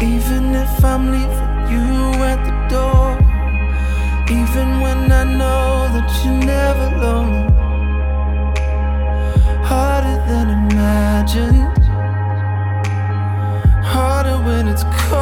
Even if I'm leaving you at the door, even when I know that you're never lonely, harder than imagined, harder when it's cold.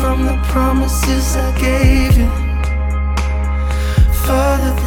from the promises I gave you. Further